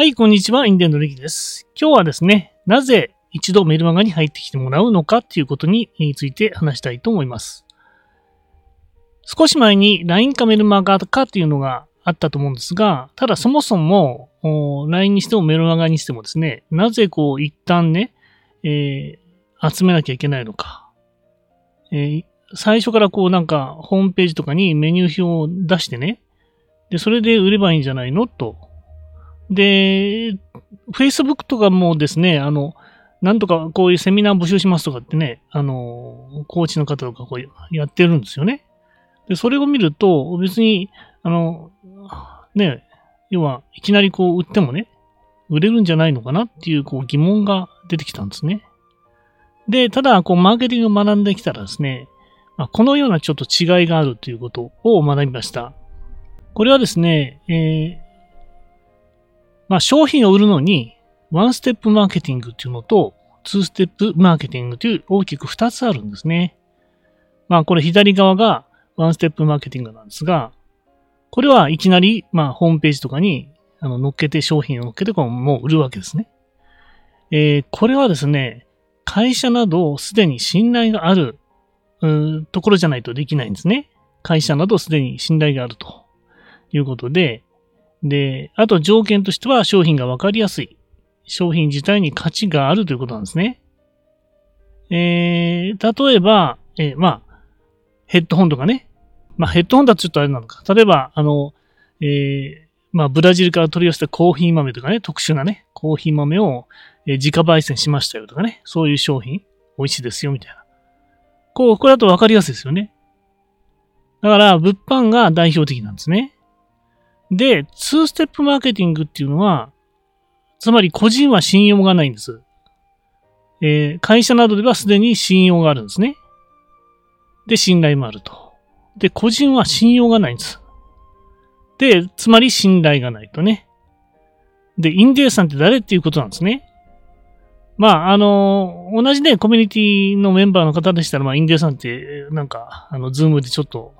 はい、こんにちは。インデンのレキです。今日はですね、なぜ一度メルマガに入ってきてもらうのかっていうことについて話したいと思います。少し前に LINE かメルマガかっていうのがあったと思うんですが、ただそもそも LINE にしてもメルマガにしてもですね、なぜこう一旦ね、えー集めなきゃいけないのか。えー最初からこうなんかホームページとかにメニュー表を出してね、で、それで売ればいいんじゃないのと。で、Facebook とかもですね、あの、なんとかこういうセミナー募集しますとかってね、あの、コーチの方とかこうやってるんですよね。で、それを見ると、別に、あの、ね、要は、いきなりこう売ってもね、売れるんじゃないのかなっていうこう疑問が出てきたんですね。で、ただ、こう、マーケティングを学んできたらですね、まあ、このようなちょっと違いがあるということを学びました。これはですね、えーまあ、商品を売るのに、ワンステップマーケティングっていうのと、ツーステップマーケティングという大きく二つあるんですね。まあ、これ左側がワンステップマーケティングなんですが、これはいきなり、まあ、ホームページとかにあの乗っけて商品を乗っけてこうもう売るわけですね。えーこれはですね、会社などすでに信頼があるうーところじゃないとできないんですね。会社などすでに信頼があるということで、で、あと条件としては商品がわかりやすい。商品自体に価値があるということなんですね。えー、例えば、えーまあ、ヘッドホンとかね。まあ、ヘッドホンだとちょっとあれなのか。例えば、あの、えー、まあ、ブラジルから取り寄せたコーヒー豆とかね、特殊なね、コーヒー豆を、え自家焙煎しましたよとかね、そういう商品、美味しいですよみたいな。こう、これだとわかりやすいですよね。だから、物販が代表的なんですね。で、2ステップマーケティングっていうのは、つまり個人は信用がないんです。えー会社などではすでに信用があるんですね。で、信頼もあると。で、個人は信用がないんです。で、つまり信頼がないとね。で、インディエさんって誰っていうことなんですね。まあ、あの、同じね、コミュニティのメンバーの方でしたら、まあ、インディエさんって、なんか、あの、ズームでちょっと、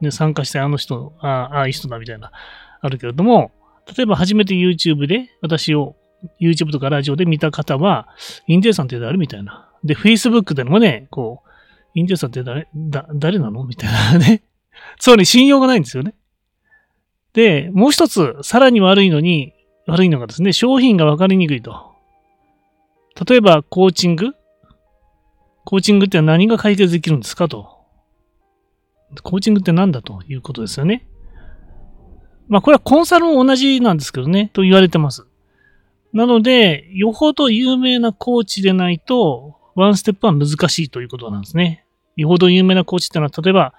ね、参加してあの人、ああ、ああいう人だみたいな、あるけれども、例えば初めて YouTube で私を YouTube とかラジオで見た方は、インディエさんって誰みたいな。で、Facebook でもね、こう、インディエさんって誰、だ、誰なの？みたいなね。つまり信用がないんですよね。で、もう一つ、さらに悪いのに、悪いのがですね、商品が分かりにくいと。例えば、コーチングコーチングって何が解決できるんですかと。コーチングって何だということですよね。まあ、これはコンサルも同じなんですけどね、と言われてます。なので、よほど有名なコーチでないと、ワンステップは難しいということなんですね。よほど有名なコーチってのは、例えば、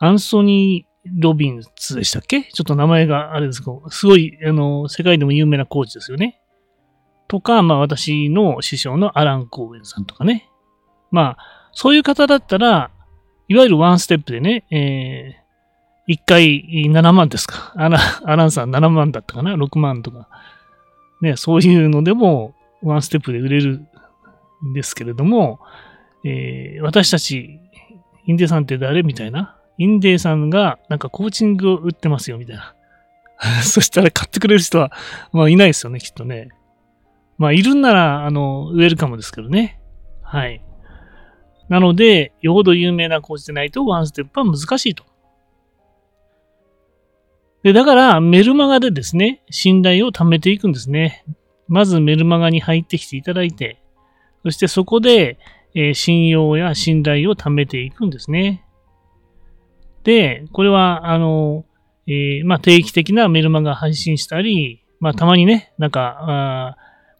アンソニー・ロビンスでしたっけ？ちょっと名前があれですけど、すごい、あの、世界でも有名なコーチですよね。とか、まあ私の師匠のアラン・コーウェンさんとかね。まあ、そういう方だったら、いわゆるワンステップでね、えー、1回7万ですか。アラアランさん7万だったかな ?6 万とか。ね、そういうのでも、ワンステップで売れるんですけれども、えー私たち、インデーさんって誰？みたいな。インデーさんがなんかコーチングを売ってますよ、みたいな。そしたら買ってくれる人は、まあいないですよね、きっとね。まあいるんなら、あの、ウェルカムですけどね。はい。なので、よほど有名なコーチでないとワンステップは難しいと。で、だからメルマガでですね、信頼を貯めていくんですね。まずメルマガに入ってきていただいて、そしてそこで、えー信用や信頼を貯めていくんですね。で、これは、あの、えーまあ、定期的なメルマガ配信したり、まあ、たまにね、なんか、あ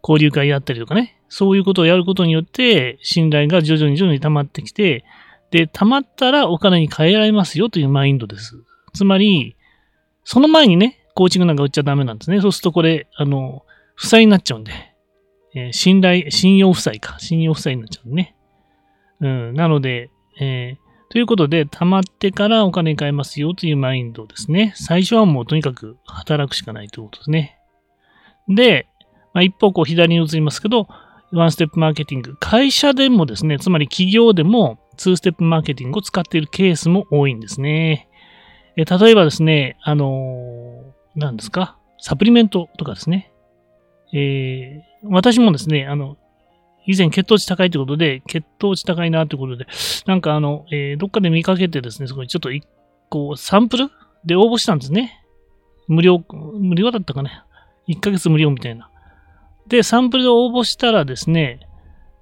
交流会やったりとかね、そういうことをやることによって、信頼が徐々に徐々に溜まってきて、で、溜まったらお金に変えられますよというマインドです。つまり、その前にね、コーチングなんか売っちゃダメなんですね。そうするとこれ、あの、負債になっちゃうんで、えー信頼、信用負債か。信用負債になっちゃうんでね。うん、なので、えーということで、貯まってからお金に変えますよというマインドですね。最初はもうとにかく働くしかないということですね。で、まあ、一方こう左に移りますけど、ワンステップマーケティング。会社でもですね、つまり企業でもツーステップマーケティングを使っているケースも多いんですね。え例えばですね、あのー何ですか？サプリメントとかですね。えー、私もですね、あの、以前血糖値高いということで、血糖値高いなということで、なんかあの、えー、どっかで見かけてですね、そこにちょっと一個サンプルで応募したんですね。無料、無料だったかね。1ヶ月無料みたいな。で、サンプルで応募したらですね、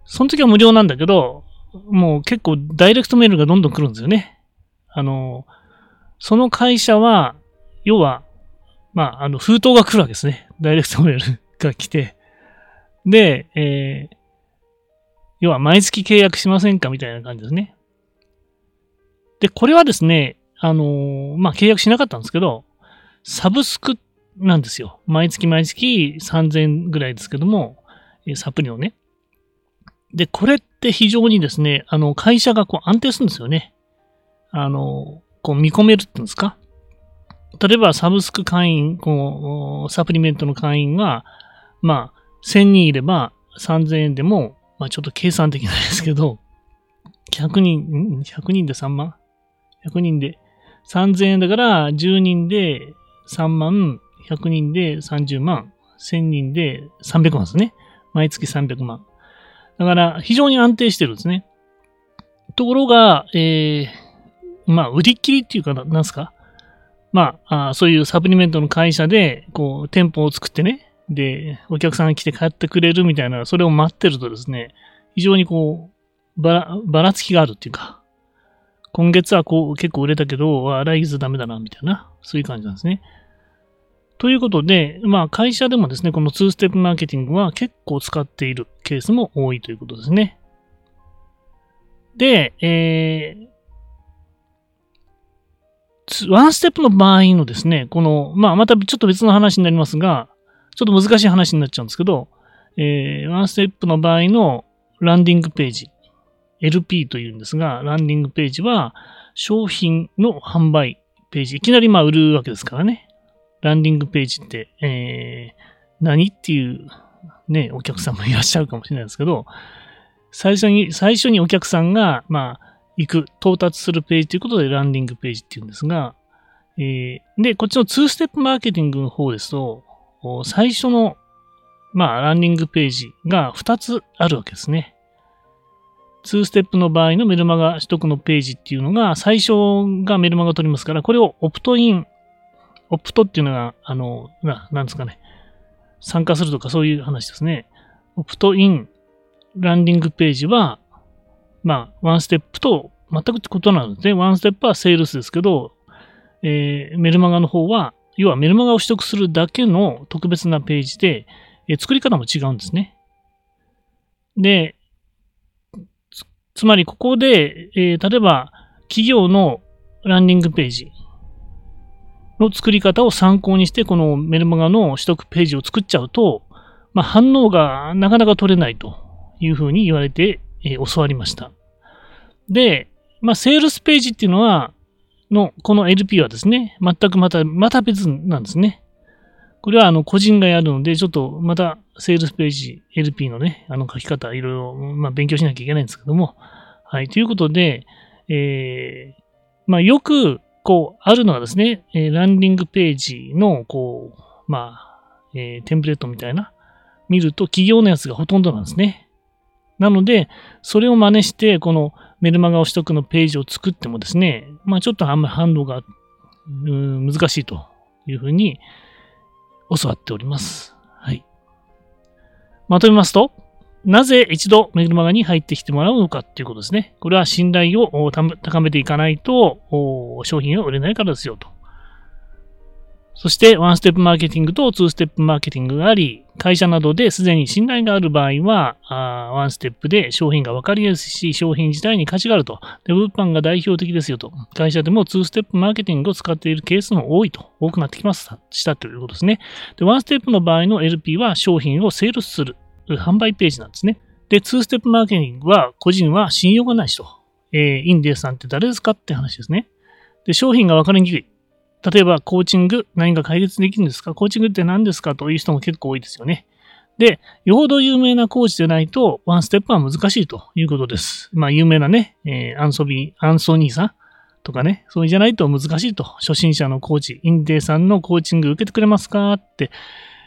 その時は無料なんだけど、もう結構ダイレクトメールがどんどん来るんですよね。あの、その会社は、要は、まあ、あの、封筒が来るわけですね。ダイレクトメールが来て。で、えー、要は毎月契約しませんかみたいな感じですね。で、これはですね、あのー、まあ、契約しなかったんですけど、サブスクなんですよ。毎月毎月3000ぐらいですけども、サプリをね。で、これって非常にですね、あの、会社がこう安定するんですよね。あの、こう見込めるっていうんですか？例えばサブスク会員、こう、サプリメントの会員が、まあ、1000人いれば3000円でも、まあちょっと計算できないですけど、100人、100人で3万 ?100 人で3000円だから10人で3万、100人で30万、1000人で300万ですね。毎月300万。だから非常に安定してるんですね。ところが、えー、まあ、売り切りっていうかな、んすか？まああ、そういうサプリメントの会社で、こう、店舗を作ってね、で、お客さんが来て買ってくれるみたいな、それを待ってるとですね、非常にこう、ばら、ばらつきがあるっていうか、今月はこう結構売れたけど、来月ダメだな、みたいな、そういう感じなんですね。ということで、まあ会社でもですね、この2ステップマーケティングは結構使っているケースも多いということですね。で、えー、ワンステップの場合のですね、この、まあまたちょっと別の話になりますが、ちょっと難しい話になっちゃうんですけど、えー、ワンステップの場合のランディングページ、LP というんですが、ランディングページは商品の販売ページ、いきなりまあ売るわけですからね。ランディングページって、えー、何っていうね、お客さんもいらっしゃるかもしれないですけど、最初に、最初にお客さんが、まあ、行く、到達するページということでランディングページっていうんですが、えー、で、こっちの2ステップマーケティングの方ですと、最初の、まあ、ランディングページが2つあるわけですね。2ステップの場合のメルマガ取得のページっていうのが、最初がメルマガ取りますから、これをオプトインオプトっていうのが、あの、ななんですかね。参加するとかそういう話ですね。オプトインランディングページは、まあ、ワンステップと全く異なるんですね。ワンステップはセールスですけど、えー、メルマガの方は、要はメルマガを取得するだけの特別なページで、えー、作り方も違うんですね。で、つまりここで、えー、例えば企業のランディングページの作り方を参考にして、このメルマガの取得ページを作っちゃうと、まあ、反応がなかなか取れないというふうに言われて、えー、教わりました。で、まあ、セールスページっていうのは、の、この LP はですね、全くまた、また別なんですね。これは、あの、個人がやるので、ちょっと、また、セールスページ、LP のね、あの、書き方、いろいろ、まあ、勉強しなきゃいけないんですけども、はい、ということで、えー、まあ、よく、こう、あるのはですね、えー、ランディングページの、こう、まあ、えー、テンプレートみたいな、見ると企業のやつがほとんどなんですね。なので、それを真似して、このメルマガを取得のページを作ってもですね、まあちょっとあんまり反応が難しいというふうに教わっております。はい。まとめますと、なぜ一度メルマガに入ってきてもらうのかっていうことですね。これは信頼を高めていかないと商品は売れないからですよと。そして、ワンステップマーケティングとツーステップマーケティングがあり、会社などですでに信頼がある場合は、ワンステップで商品が分かりやすいし、商品自体に価値があると。で、物販が代表的ですよと。会社でもツーステップマーケティングを使っているケースも多いと。多くなってきました。したということですね。で、ワンステップの場合の LP は商品をセールスする。販売ページなんですね。で、2ステップマーケティングは個人は信用がない人。えー、インディアさんって誰ですかって話ですね。で、商品が分かりにくい。例えば、コーチング、何か解決できるんですか？コーチングって何ですかという人も結構多いですよね。で、よほど有名なコーチでないと、ワンステップは難しいということです。まあ、有名なね、えー、アンソビー、アンソニーさんとかね、そうじゃないと難しいと。初心者のコーチ、インデーさんのコーチング受けてくれますかって、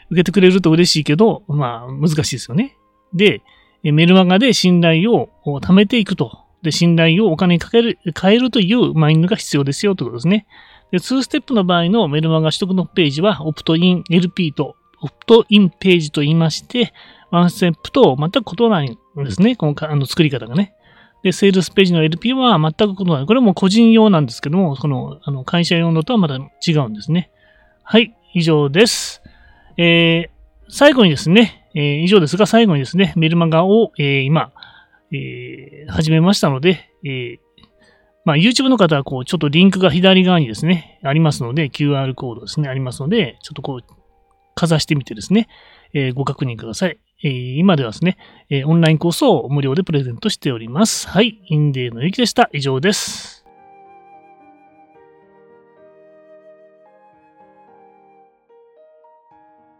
受けてくれると嬉しいけど、まあ、難しいですよね。で、メルマガで信頼を貯めていくと。で、信頼をお金にかける、変えるというマインドが必要ですよということですね。で、2ステップの場合のメルマガ取得のページは、オプトイン LP とオプトインページと言いまして、ワンステップと全く異なるんですね。このあの作り方がね。で、セールスページの LP は全く異なる。これも個人用なんですけども、このあの会社用のとはまた違うんですね。はい、以上です。えー、最後にですね、えー、以上ですが、最後にですね、メルマガを、えー、今、えー、始めましたので、えー、まあ、YouTube の方は、こう、ちょっとリンクが左側にですね、ありますので、QR コードですね、ありますので、ちょっとこう、かざしてみてですね、えー、ご確認ください。えー、今ではですね、えー、オンラインコースを無料でプレゼントしております。はい、インデーのゆきでした。以上です。